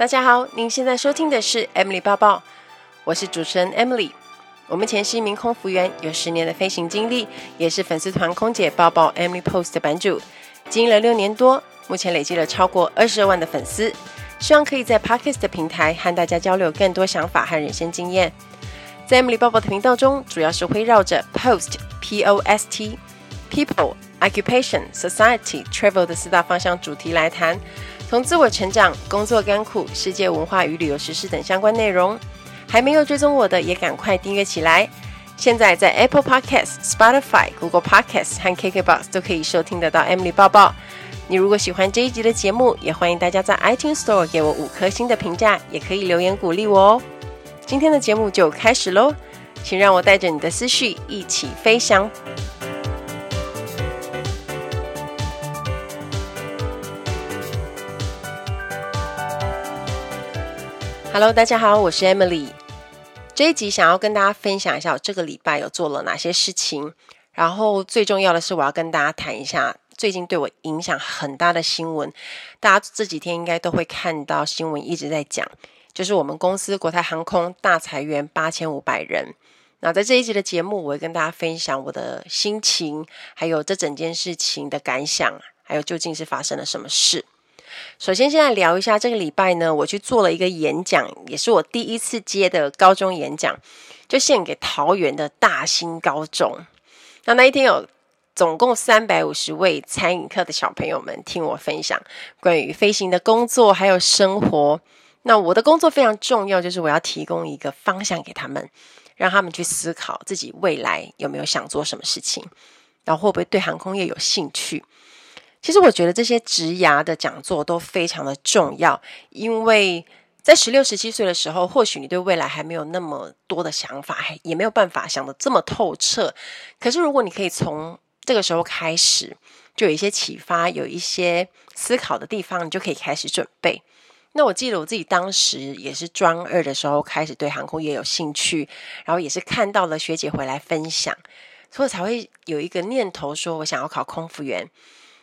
大家好，您现在收听的是 Emily 抱抱，我是主持人 Emily。我目前是一名空服员，有十年的飞行经历，也是粉丝团空姐抱抱 Emily Post 的版主，经营了六年多，目前累积了超过二十二万的粉丝。希望可以在 Podcast 的平台和大家交流更多想法和人生经验。在 Emily 抱抱的频道中，主要是围绕着 Post P O S T People Occupation Society Travel 的四大方向主题来谈。从自我成长、工作甘苦、世界文化与旅游时事等相关内容，还没有追踪我的也赶快订阅起来。现在在 Apple Podcasts、Spotify、Google Podcasts 和 KKBox 都可以收听得到 Emily 报报。你如果喜欢这一集的节目，也欢迎大家在 iTunes Store 给我五颗星的评价，也可以留言鼓励我哦。今天的节目就开始喽，请让我带着你的思绪一起飞翔。Hello，大家好，我是 Emily。这一集想要跟大家分享一下我这个礼拜有做了哪些事情，然后最重要的是我要跟大家谈一下最近对我影响很大的新闻。大家这几天应该都会看到新闻一直在讲，就是我们公司国泰航空大裁员八千五百人。那在这一集的节目，我会跟大家分享我的心情，还有这整件事情的感想，还有究竟是发生了什么事。首先，现在聊一下这个礼拜呢，我去做了一个演讲，也是我第一次接的高中演讲，就献给桃园的大新高中。那那一天有总共三百五十位餐饮课的小朋友们听我分享关于飞行的工作还有生活。那我的工作非常重要，就是我要提供一个方向给他们，让他们去思考自己未来有没有想做什么事情，然后会不会对航空业有兴趣。其实我觉得这些职涯的讲座都非常的重要，因为在十六、十七岁的时候，或许你对未来还没有那么多的想法，也没有办法想得这么透彻。可是如果你可以从这个时候开始，就有一些启发，有一些思考的地方，你就可以开始准备。那我记得我自己当时也是专二的时候开始对航空业有兴趣，然后也是看到了学姐回来分享，所以才会有一个念头说我想要考空服员。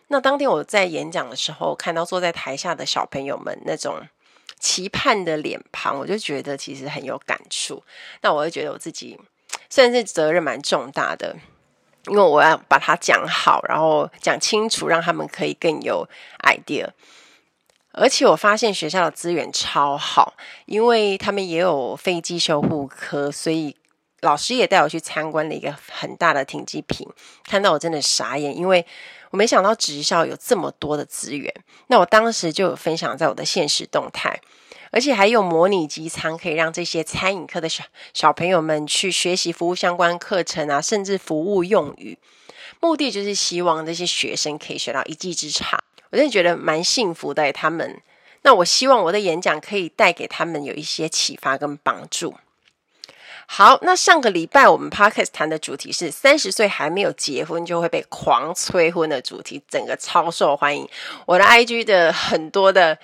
那当天我在演讲的时候，看到坐在台下的小朋友们那种期盼的脸庞，我就觉得其实很有感触。那我就觉得我自己虽然是责任蛮重大的，因为我要把它讲好，然后讲清楚，让他们可以更有 idea。而且我发现学校的资源超好，因为他们也有飞机修护科，所以老师也带我去参观了一个很大的停机坪，看到我真的傻眼，因为。我没想到职校有这么多的资源，那我当时就有分享在我的现实动态，而且还有模拟机舱，可以让这些餐饮课的小小朋友们去学习服务相关课程啊，甚至服务用语，目的就是希望这些学生可以学到一技之长。我真的觉得蛮幸福的，他们。那我希望我的演讲可以带给他们有一些启发跟帮助。好，那上个礼拜我们 Podcast 谈的主题是三十岁还没有结婚就会被狂催婚的主题，整个超受欢迎。我的 IG 的很多的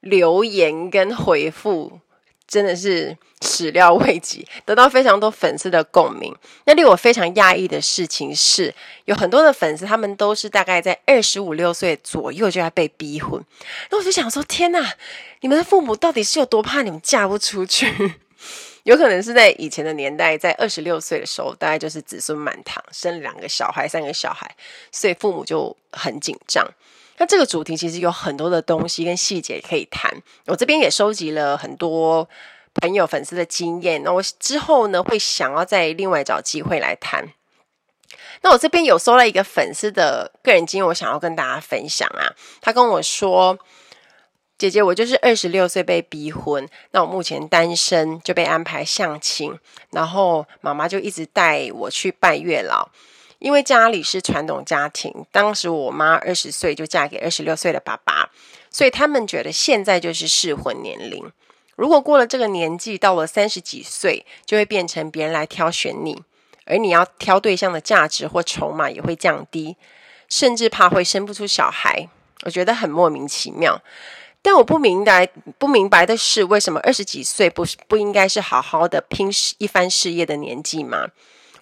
留言跟回复真的是始料未及，得到非常多粉丝的共鸣。那令我非常讶异的事情是，有很多的粉丝他们都是大概在二十五六岁左右就要被逼婚。那我就想说，天呐，你们的父母到底是有多怕你们嫁不出去？有可能是在以前的年代，在二十六岁的时候，大概就是子孙满堂，生两个小孩、三个小孩，所以父母就很紧张。那这个主题其实有很多的东西跟细节可以谈，我这边也收集了很多朋友、粉丝的经验。那我之后呢，会想要再另外找机会来谈。那我这边有收到一个粉丝的个人经验，我想要跟大家分享啊。他跟我说。姐姐，我就是二十六岁被逼婚，那我目前单身，就被安排相亲，然后妈妈就一直带我去拜月老，因为家里是传统家庭，当时我妈二十岁就嫁给二十六岁的爸爸，所以他们觉得现在就是适婚年龄，如果过了这个年纪，到了三十几岁，就会变成别人来挑选你，而你要挑对象的价值或筹码也会降低，甚至怕会生不出小孩，我觉得很莫名其妙。但我不明白，不明白的是，为什么二十几岁不是不应该是好好的拼一番事业的年纪吗？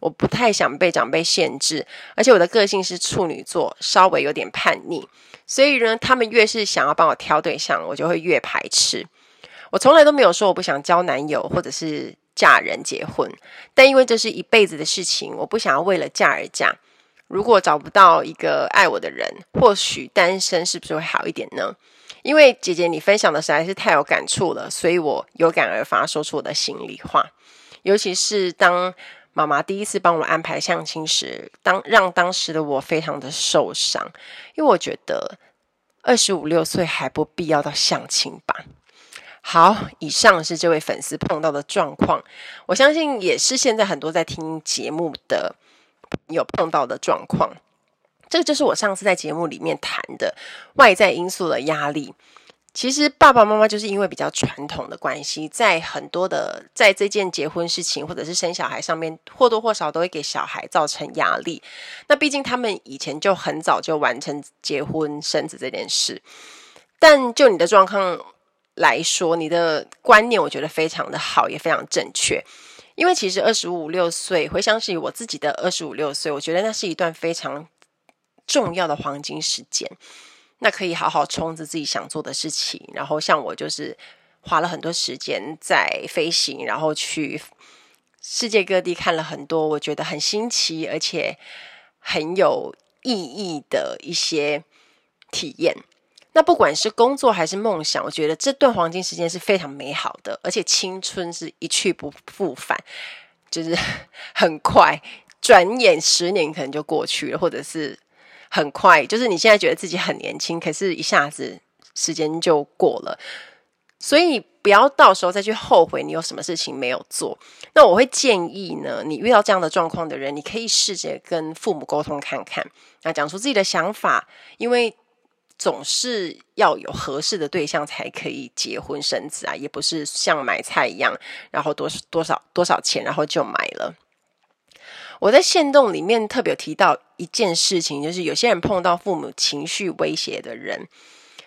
我不太想被长辈限制，而且我的个性是处女座，稍微有点叛逆，所以呢，他们越是想要帮我挑对象，我就会越排斥。我从来都没有说我不想交男友或者是嫁人结婚，但因为这是一辈子的事情，我不想要为了嫁而嫁。如果找不到一个爱我的人，或许单身是不是会好一点呢？因为姐姐你分享的实在是太有感触了，所以我有感而发，说出我的心里话。尤其是当妈妈第一次帮我安排相亲时，当让当时的我非常的受伤，因为我觉得二十五六岁还不必要到相亲吧。好，以上是这位粉丝碰到的状况，我相信也是现在很多在听节目的。有碰到的状况，这个就是我上次在节目里面谈的外在因素的压力。其实爸爸妈妈就是因为比较传统的关系，在很多的在这件结婚事情或者是生小孩上面，或多或少都会给小孩造成压力。那毕竟他们以前就很早就完成结婚生子这件事，但就你的状况来说，你的观念我觉得非常的好，也非常正确。因为其实二十五六岁，回想起我自己的二十五六岁，我觉得那是一段非常重要的黄金时间。那可以好好冲着自己想做的事情，然后像我就是花了很多时间在飞行，然后去世界各地看了很多我觉得很新奇而且很有意义的一些体验。那不管是工作还是梦想，我觉得这段黄金时间是非常美好的，而且青春是一去不复返，就是 很快，转眼十年可能就过去了，或者是很快，就是你现在觉得自己很年轻，可是一下子时间就过了，所以不要到时候再去后悔你有什么事情没有做。那我会建议呢，你遇到这样的状况的人，你可以试着跟父母沟通看看，那讲出自己的想法，因为。总是要有合适的对象才可以结婚生子啊，也不是像买菜一样，然后多多少多少钱，然后就买了。我在线动里面特别有提到一件事情，就是有些人碰到父母情绪威胁的人，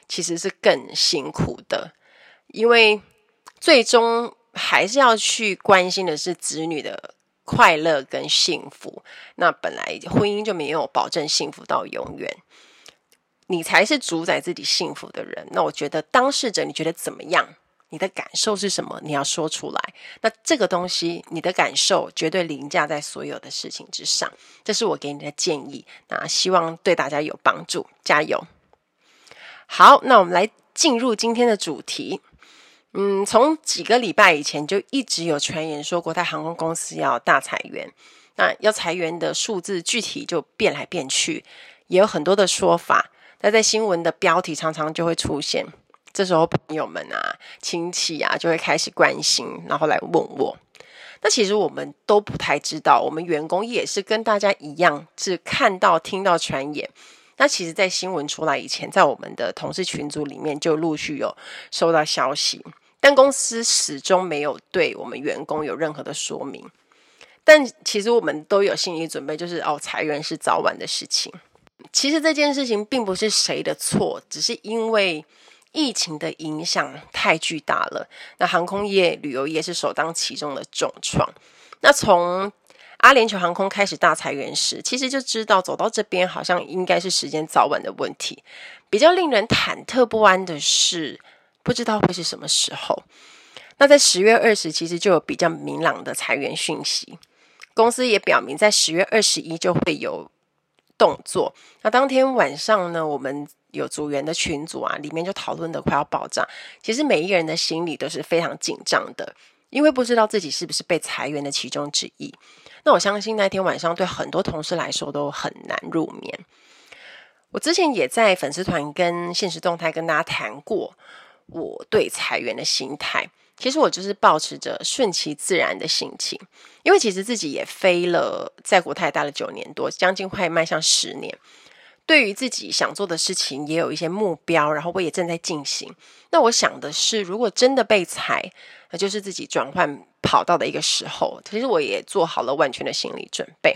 其实是更辛苦的，因为最终还是要去关心的是子女的快乐跟幸福。那本来婚姻就没有保证幸福到永远。你才是主宰自己幸福的人。那我觉得当事者，你觉得怎么样？你的感受是什么？你要说出来。那这个东西，你的感受绝对凌驾在所有的事情之上。这是我给你的建议。那希望对大家有帮助，加油。好，那我们来进入今天的主题。嗯，从几个礼拜以前就一直有传言说国泰航空公司要大裁员。那要裁员的数字具体就变来变去，也有很多的说法。那在新闻的标题常常就会出现，这时候朋友们啊、亲戚啊就会开始关心，然后来问我。那其实我们都不太知道，我们员工也是跟大家一样，是看到、听到传言。那其实，在新闻出来以前，在我们的同事群组里面就陆续有收到消息，但公司始终没有对我们员工有任何的说明。但其实我们都有心理准备，就是哦，裁员是早晚的事情。其实这件事情并不是谁的错，只是因为疫情的影响太巨大了。那航空业、旅游业是首当其冲的重创。那从阿联酋航空开始大裁员时，其实就知道走到这边好像应该是时间早晚的问题。比较令人忐忑不安的是，不知道会是什么时候。那在十月二十，其实就有比较明朗的裁员讯息，公司也表明在十月二十一就会有。动作。那当天晚上呢，我们有组员的群组啊，里面就讨论的快要爆炸。其实每一个人的心里都是非常紧张的，因为不知道自己是不是被裁员的其中之一。那我相信那天晚上对很多同事来说都很难入眠。我之前也在粉丝团跟现实动态跟大家谈过我对裁员的心态。其实我就是抱持着顺其自然的心情，因为其实自己也飞了，在国泰待了九年多，将近快迈向十年。对于自己想做的事情，也有一些目标，然后我也正在进行。那我想的是，如果真的被裁，那就是自己转换跑道的一个时候。其实我也做好了万全的心理准备。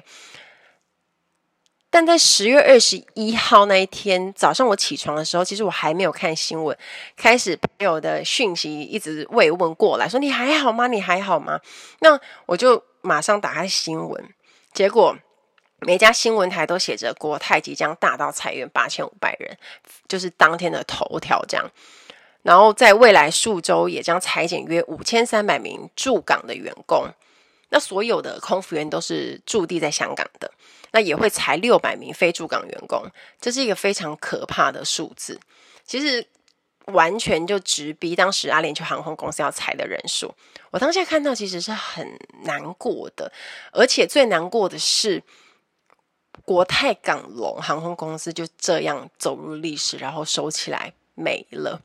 但在十月二十一号那一天早上，我起床的时候，其实我还没有看新闻。开始朋友的讯息一直慰问过来说：“你还好吗？你还好吗？”那我就马上打开新闻，结果每家新闻台都写着国泰即将大刀裁员八千五百人，就是当天的头条这样。然后在未来数周也将裁减约五千三百名驻港的员工。那所有的空服员都是驻地在香港的，那也会裁六百名非驻港员工，这是一个非常可怕的数字。其实完全就直逼当时阿联酋航空公司要裁的人数。我当下看到其实是很难过的，而且最难过的是国泰港龙航空公司就这样走入历史，然后收起来没了。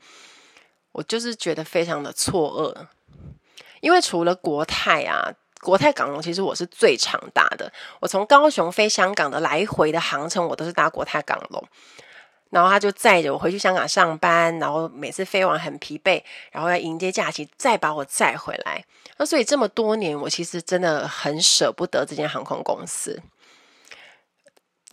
我就是觉得非常的错愕，因为除了国泰啊。国泰港龙其实我是最常搭的，我从高雄飞香港的来回的航程，我都是搭国泰港龙，然后他就载着我回去香港上班，然后每次飞完很疲惫，然后要迎接假期，再把我载回来。那所以这么多年，我其实真的很舍不得这间航空公司。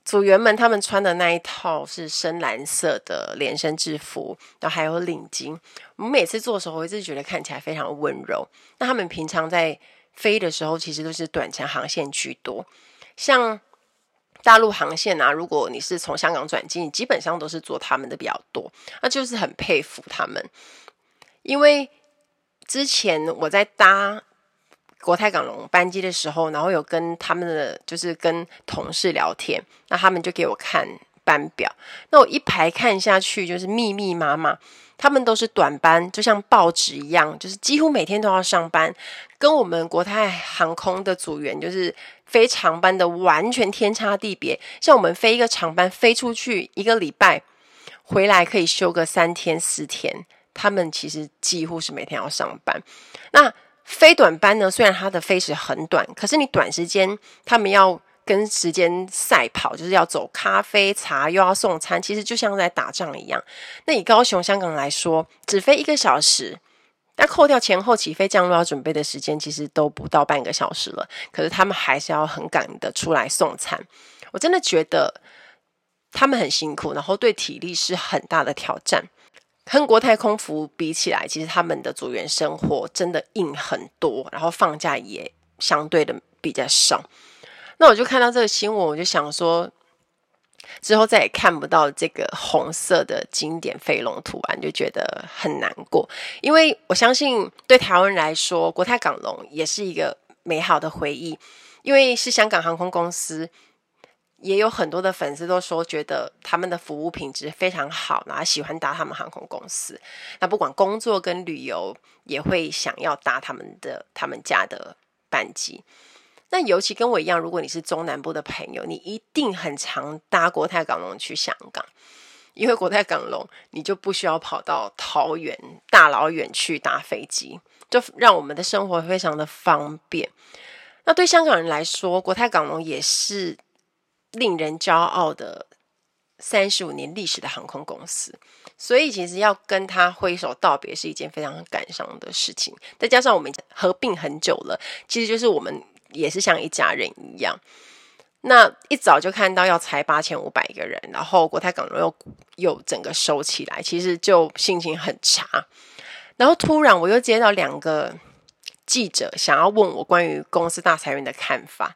组员们他们穿的那一套是深蓝色的连身制服，然后还有领巾。我们每次坐的时候，我一直觉得看起来非常温柔。那他们平常在飞的时候，其实都是短程航线居多。像大陆航线啊，如果你是从香港转机，你基本上都是坐他们的比较多。那就是很佩服他们，因为之前我在搭国泰港龙班机的时候，然后有跟他们的就是跟同事聊天，那他们就给我看班表。那我一排看下去，就是密密麻麻。他们都是短班，就像报纸一样，就是几乎每天都要上班，跟我们国泰航空的组员就是飞长班的完全天差地别。像我们飞一个长班，飞出去一个礼拜，回来可以休个三天四天，他们其实几乎是每天要上班。那飞短班呢？虽然它的飞时很短，可是你短时间他们要。跟时间赛跑，就是要走咖啡茶，又要送餐，其实就像在打仗一样。那以高雄、香港来说，只飞一个小时，那扣掉前后起飞、降落要准备的时间，其实都不到半个小时了。可是他们还是要很赶的出来送餐。我真的觉得他们很辛苦，然后对体力是很大的挑战。跟国泰空服比起来，其实他们的组员生活真的硬很多，然后放假也相对的比较少。那我就看到这个新闻，我就想说，之后再也看不到这个红色的经典飞龙图案，就觉得很难过。因为我相信，对台湾人来说，国泰港龙也是一个美好的回忆，因为是香港航空公司，也有很多的粉丝都说，觉得他们的服务品质非常好，然后喜欢搭他们航空公司。那不管工作跟旅游，也会想要搭他们的他们家的班机。那尤其跟我一样，如果你是中南部的朋友，你一定很常搭国泰港龙去香港，因为国泰港龙你就不需要跑到桃园大老远去搭飞机，就让我们的生活非常的方便。那对香港人来说，国泰港龙也是令人骄傲的三十五年历史的航空公司，所以其实要跟他挥手道别是一件非常感伤的事情。再加上我们合并很久了，其实就是我们。也是像一家人一样，那一早就看到要裁八千五百个人，然后国泰港龙又又整个收起来，其实就心情很差。然后突然我又接到两个记者想要问我关于公司大裁员的看法，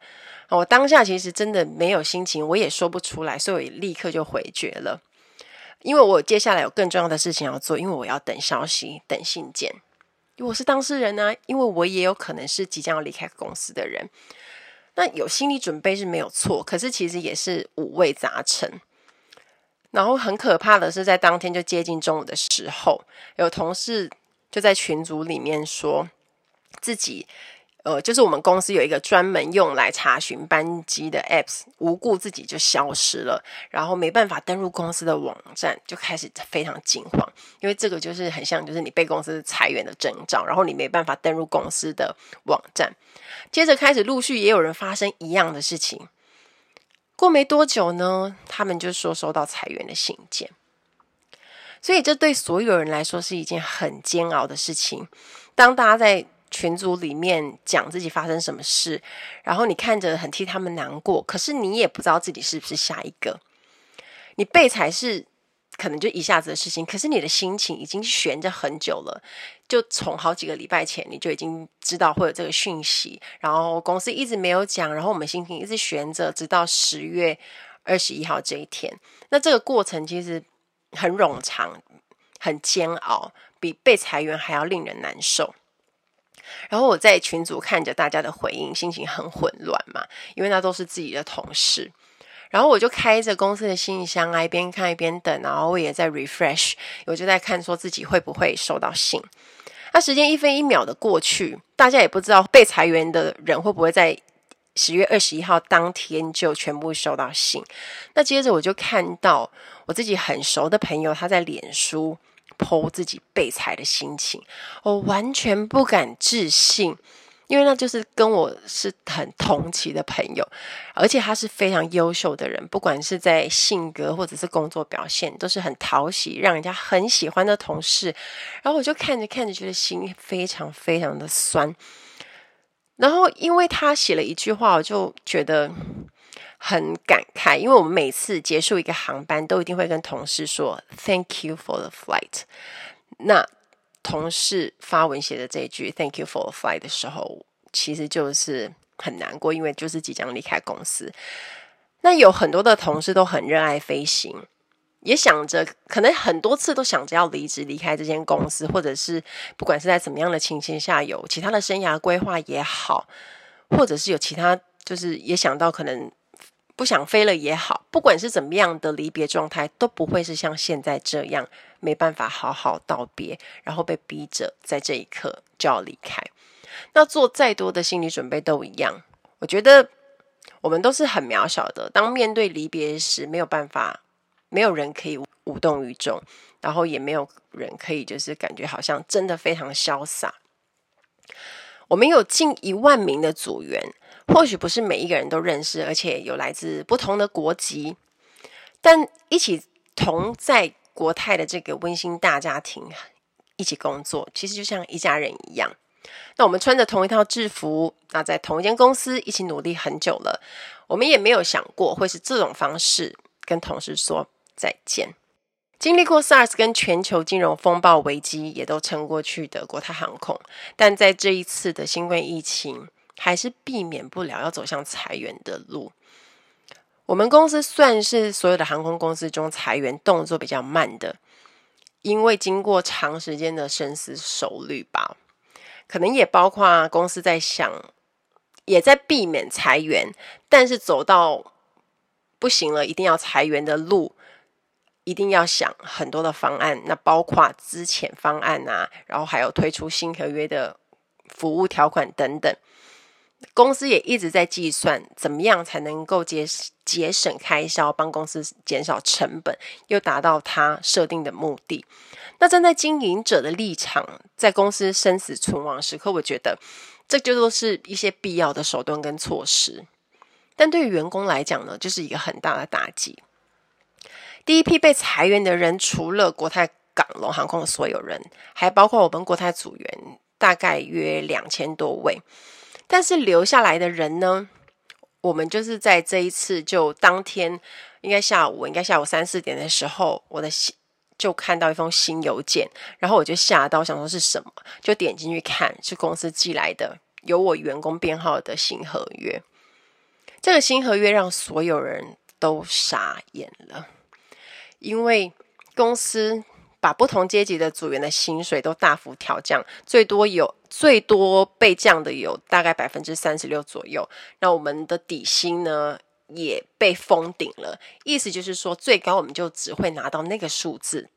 我当下其实真的没有心情，我也说不出来，所以我立刻就回绝了，因为我接下来有更重要的事情要做，因为我要等消息，等信件。我是当事人呢、啊，因为我也有可能是即将要离开公司的人，那有心理准备是没有错，可是其实也是五味杂陈。然后很可怕的是，在当天就接近中午的时候，有同事就在群组里面说自己。呃，就是我们公司有一个专门用来查询班机的 apps，无故自己就消失了，然后没办法登入公司的网站，就开始非常惊慌，因为这个就是很像，就是你被公司裁员的征兆，然后你没办法登入公司的网站，接着开始陆续也有人发生一样的事情，过没多久呢，他们就说收到裁员的信件，所以这对所有人来说是一件很煎熬的事情，当大家在。群组里面讲自己发生什么事，然后你看着很替他们难过，可是你也不知道自己是不是下一个。你被裁是可能就一下子的事情，可是你的心情已经悬着很久了。就从好几个礼拜前你就已经知道会有这个讯息，然后公司一直没有讲，然后我们心情一直悬着，直到十月二十一号这一天。那这个过程其实很冗长，很煎熬。比被裁员还要令人难受。然后我在群组看着大家的回应，心情很混乱嘛，因为那都是自己的同事。然后我就开着公司的信箱啊，一边看一边等，然后我也在 refresh，我就在看说自己会不会收到信。那时间一分一秒的过去，大家也不知道被裁员的人会不会在十月二十一号当天就全部收到信。那接着我就看到我自己很熟的朋友他在脸书剖自己被裁的心情，我完全不敢置信。因为那就是跟我是很同期的朋友，而且他是非常优秀的人，不管是在性格或者是工作表现，都是很讨喜，让人家很喜欢的同事。然后我就看着看着，觉得心非常非常的酸。然后因为他写了一句话，我就觉得很感慨，因为我们每次结束一个航班，都一定会跟同事说 “Thank you for the flight”。那同事发文写的这一句 “Thank you for the flight” 的时候，其实就是很难过，因为就是即将离开公司。那有很多的同事都很热爱飞行，也想着可能很多次都想着要离职离开这间公司，或者是不管是在怎么样的情形下有其他的生涯规划也好，或者是有其他就是也想到可能。不想飞了也好，不管是怎么样的离别状态，都不会是像现在这样没办法好好道别，然后被逼着在这一刻就要离开。那做再多的心理准备都一样，我觉得我们都是很渺小的。当面对离别时，没有办法，没有人可以无动于衷，然后也没有人可以就是感觉好像真的非常潇洒。我们有近一万名的组员。或许不是每一个人都认识，而且有来自不同的国籍，但一起同在国泰的这个温馨大家庭一起工作，其实就像一家人一样。那我们穿着同一套制服，那在同一间公司一起努力很久了，我们也没有想过会是这种方式跟同事说再见。经历过 SARS 跟全球金融风暴危机，也都撑过去的国泰航空，但在这一次的新冠疫情。还是避免不了要走向裁员的路。我们公司算是所有的航空公司中裁员动作比较慢的，因为经过长时间的深思熟虑吧，可能也包括公司在想，也在避免裁员，但是走到不行了，一定要裁员的路，一定要想很多的方案，那包括资遣方案啊，然后还有推出新合约的服务条款等等。公司也一直在计算怎么样才能够节节省开销，帮公司减少成本，又达到他设定的目的。那站在经营者的立场，在公司生死存亡时刻，我觉得这就都是一些必要的手段跟措施。但对于员工来讲呢，就是一个很大的打击。第一批被裁员的人，除了国泰港龙航空的所有人，还包括我们国泰组员，大概约两千多位。但是留下来的人呢？我们就是在这一次就当天，应该下午，应该下午三四点的时候，我的新就看到一封新邮件，然后我就吓到，想说是什么，就点进去看，是公司寄来的有我员工编号的新合约。这个新合约让所有人都傻眼了，因为公司。把不同阶级的组员的薪水都大幅调降，最多有最多被降的有大概百分之三十六左右。那我们的底薪呢也被封顶了，意思就是说最高我们就只会拿到那个数字。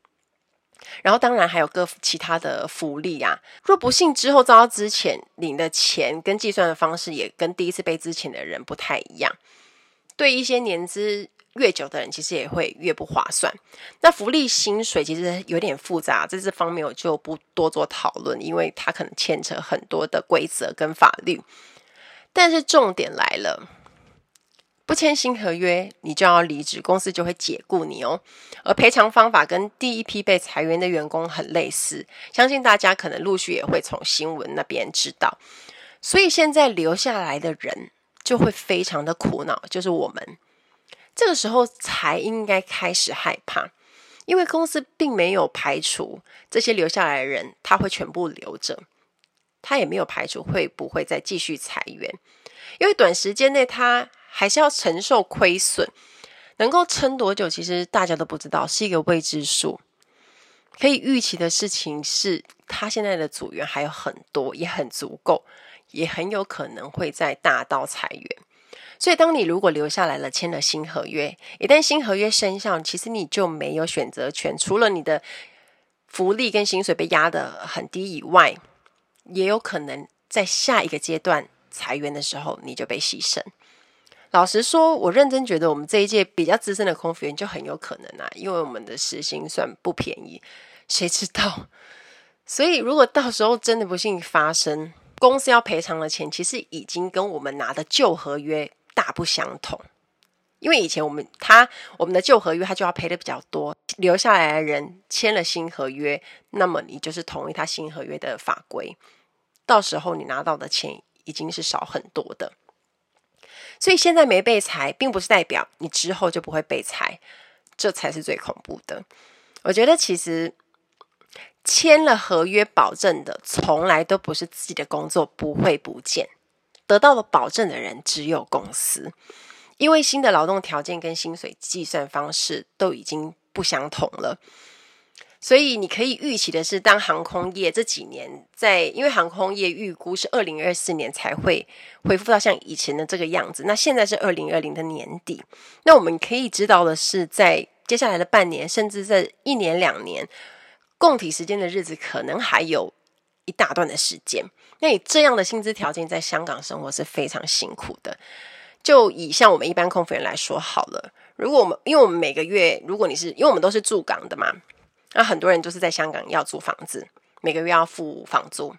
然后当然还有各其他的福利啊，若不幸之后遭到资遣，领的钱跟计算的方式也跟第一次被资遣的人不太一样。对一些年资。越久的人其实也会越不划算。那福利薪水其实有点复杂，在这方面我就不多做讨论，因为它可能牵扯很多的规则跟法律。但是重点来了，不签新合约，你就要离职，公司就会解雇你哦。而赔偿方法跟第一批被裁员的员工很类似，相信大家可能陆续也会从新闻那边知道。所以现在留下来的人就会非常的苦恼，就是我们。这个时候才应该开始害怕，因为公司并没有排除这些留下来的人他会全部留着，他也没有排除会不会再继续裁员，因为短时间内他还是要承受亏损，能够撑多久，其实大家都不知道，是一个未知数。可以预期的事情是，他现在的组员还有很多，也很足够，也很有可能会在大刀裁员。所以，当你如果留下来了，签了新合约，一旦新合约生效，其实你就没有选择权，除了你的福利跟薪水被压得很低以外，也有可能在下一个阶段裁员的时候，你就被牺牲。老实说，我认真觉得我们这一届比较资深的空服员就很有可能啊，因为我们的时薪算不便宜，谁知道？所以，如果到时候真的不幸发生，公司要赔偿的钱，其实已经跟我们拿的旧合约。大不相同，因为以前我们他我们的旧合约他就要赔的比较多，留下来的人签了新合约，那么你就是同意他新合约的法规，到时候你拿到的钱已经是少很多的。所以现在没被裁，并不是代表你之后就不会被裁，这才是最恐怖的。我觉得其实签了合约保证的，从来都不是自己的工作不会不见。得到了保证的人只有公司，因为新的劳动条件跟薪水计算方式都已经不相同了，所以你可以预期的是，当航空业这几年在，因为航空业预估是二零二四年才会恢复到像以前的这个样子，那现在是二零二零的年底，那我们可以知道的是，在接下来的半年，甚至在一年两年，供体时间的日子可能还有一大段的时间。那你这样的薪资条件在香港生活是非常辛苦的。就以像我们一般空服员来说好了，如果我们因为我们每个月，如果你是因为我们都是住港的嘛，那很多人就是在香港要租房子，每个月要付房租，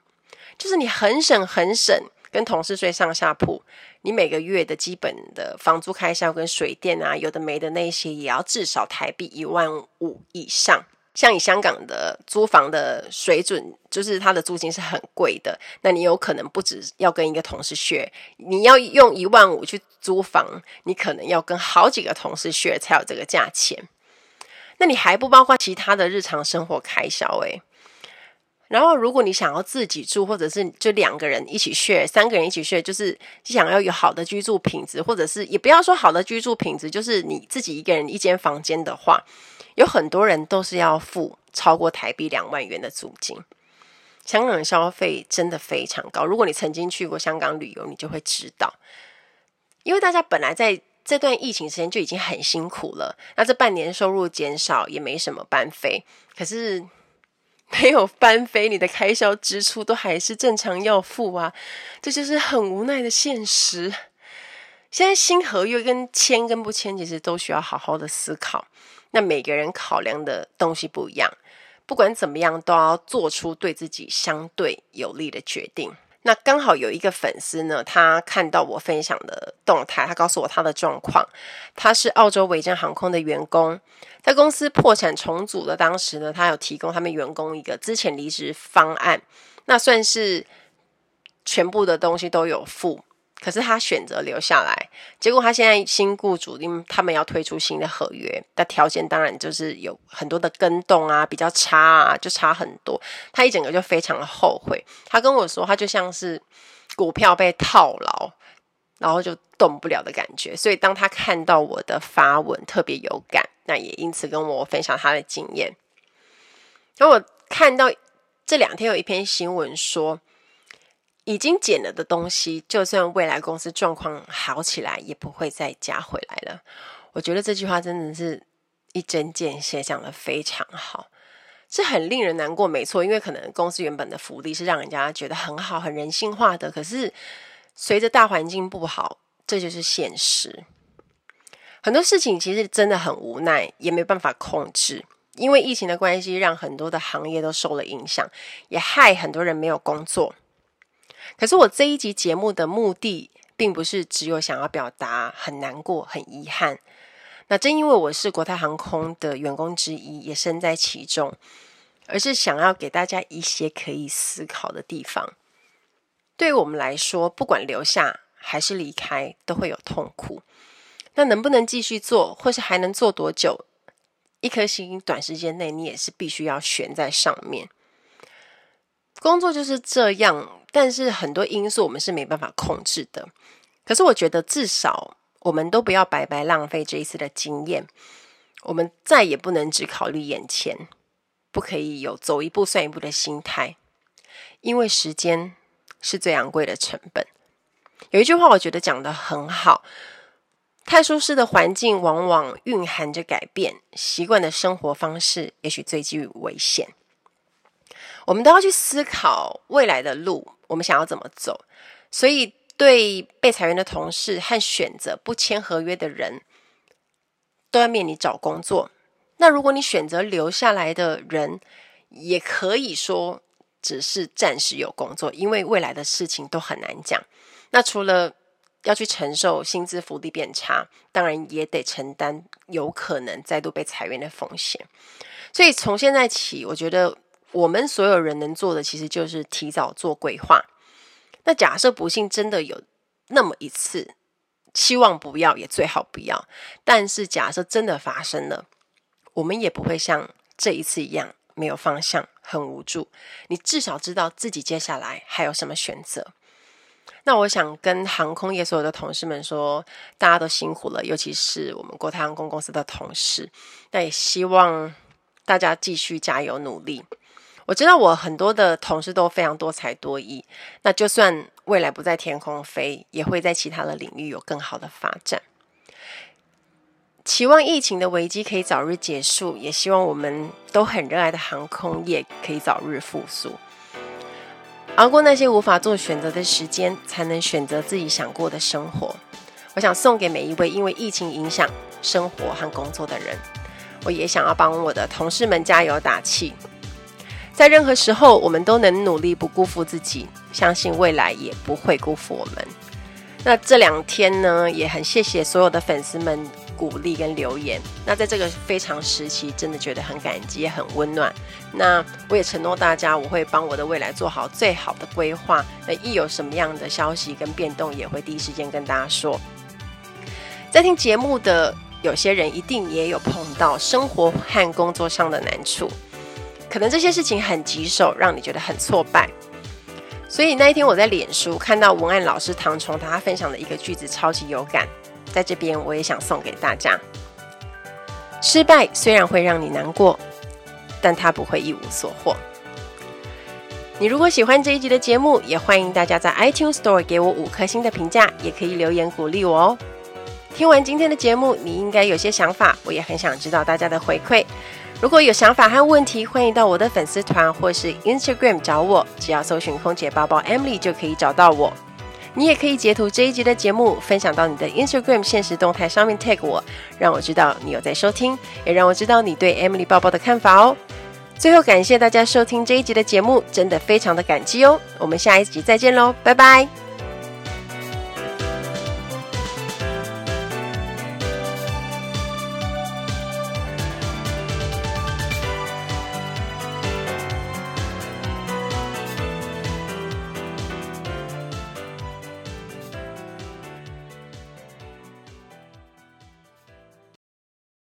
就是你很省很省，跟同事睡上下铺，你每个月的基本的房租开销跟水电啊，有的没的那些，也要至少台币一万五以上。像以香港的租房的水准，就是它的租金是很贵的。那你有可能不止要跟一个同事学你要用一万五去租房，你可能要跟好几个同事学才有这个价钱。那你还不包括其他的日常生活开销诶。然后如果你想要自己住，或者是就两个人一起睡三个人一起睡就是想要有好的居住品质，或者是也不要说好的居住品质，就是你自己一个人一间房间的话。有很多人都是要付超过台币两万元的租金，香港的消费真的非常高。如果你曾经去过香港旅游，你就会知道，因为大家本来在这段疫情时间就已经很辛苦了，那这半年收入减少也没什么班费，可是没有翻飞，你的开销支出都还是正常要付啊，这就是很无奈的现实。现在新合约跟签跟不签，其实都需要好好的思考。那每个人考量的东西不一样，不管怎么样，都要做出对自己相对有利的决定。那刚好有一个粉丝呢，他看到我分享的动态，他告诉我他的状况。他是澳洲维珍航空的员工，在公司破产重组的当时呢，他有提供他们员工一个资前离职方案，那算是全部的东西都有付。可是他选择留下来，结果他现在新雇主，因他们要推出新的合约，那条件当然就是有很多的跟动啊，比较差啊，就差很多。他一整个就非常的后悔。他跟我说，他就像是股票被套牢，然后就动不了的感觉。所以当他看到我的发文，特别有感，那也因此跟我分享他的经验。然后我看到这两天有一篇新闻说。已经减了的东西，就算未来公司状况好起来，也不会再加回来了。我觉得这句话真的是一针见血，讲得非常好，是很令人难过，没错。因为可能公司原本的福利是让人家觉得很好、很人性化的，可是随着大环境不好，这就是现实。很多事情其实真的很无奈，也没办法控制。因为疫情的关系，让很多的行业都受了影响，也害很多人没有工作。可是我这一集节目的目的，并不是只有想要表达很难过、很遗憾。那正因为我是国泰航空的员工之一，也身在其中，而是想要给大家一些可以思考的地方。对于我们来说，不管留下还是离开，都会有痛苦。那能不能继续做，或是还能做多久？一颗心短时间内，你也是必须要悬在上面。工作就是这样，但是很多因素我们是没办法控制的。可是我觉得，至少我们都不要白白浪费这一次的经验。我们再也不能只考虑眼前，不可以有走一步算一步的心态，因为时间是最昂贵的成本。有一句话我觉得讲得很好：太舒适的环境往往蕴含着改变，习惯的生活方式也许最具危险。我们都要去思考未来的路，我们想要怎么走。所以，对被裁员的同事和选择不签合约的人，都要面临找工作。那如果你选择留下来的人，也可以说只是暂时有工作，因为未来的事情都很难讲。那除了要去承受薪资福利变差，当然也得承担有可能再度被裁员的风险。所以从现在起，我觉得我们所有人能做的，其实就是提早做规划。那假设不幸真的有那么一次，期望不要，也最好不要。但是假设真的发生了。我们也不会像这一次一样没有方向，很无助。你至少知道自己接下来还有什么选择。那我想跟航空业所有的同事们说，大家都辛苦了，尤其是我们国泰航空公司的同事。那也希望大家继续加油努力。我知道我很多的同事都非常多才多艺，那就算未来不在天空飞，也会在其他的领域有更好的发展。期望疫情的危机可以早日结束，也希望我们都很热爱的航空业可以早日复苏。熬过那些无法做选择的时间，才能选择自己想过的生活。我想送给每一位因为疫情影响生活和工作的人，我也想要帮我的同事们加油打气。在任何时候，我们都能努力，不辜负自己，相信未来也不会辜负我们。那这两天呢，也很谢谢所有的粉丝们。鼓励跟留言，那在这个非常时期，真的觉得很感激，很温暖。那我也承诺大家，我会帮我的未来做好最好的规划。那一有什么样的消息跟变动，也会第一时间跟大家说。在听节目的有些人，一定也有碰到生活和工作上的难处，可能这些事情很棘手，让你觉得很挫败。所以那一天我在脸书看到文案老师唐崇他分享的一个句子，超级有感。在这边，我也想送给大家：失败虽然会让你难过，但它不会一无所获。你如果喜欢这一集的节目，也欢迎大家在 iTunes Store 给我五颗星的评价，也可以留言鼓励我哦。听完今天的节目，你应该有些想法，我也很想知道大家的回馈。如果有想法和问题，欢迎到我的粉丝团或是 Instagram 找我，只要搜寻“空姐包包 Emily” 就可以找到我。你也可以截图这一集的节目，分享到你的 Instagram 现实动态上面 tag 我，让我知道你有在收听，也让我知道你对 Emily 包包的看法哦。最后感谢大家收听这一集的节目，真的非常的感激哦。我们下一集再见喽，拜拜。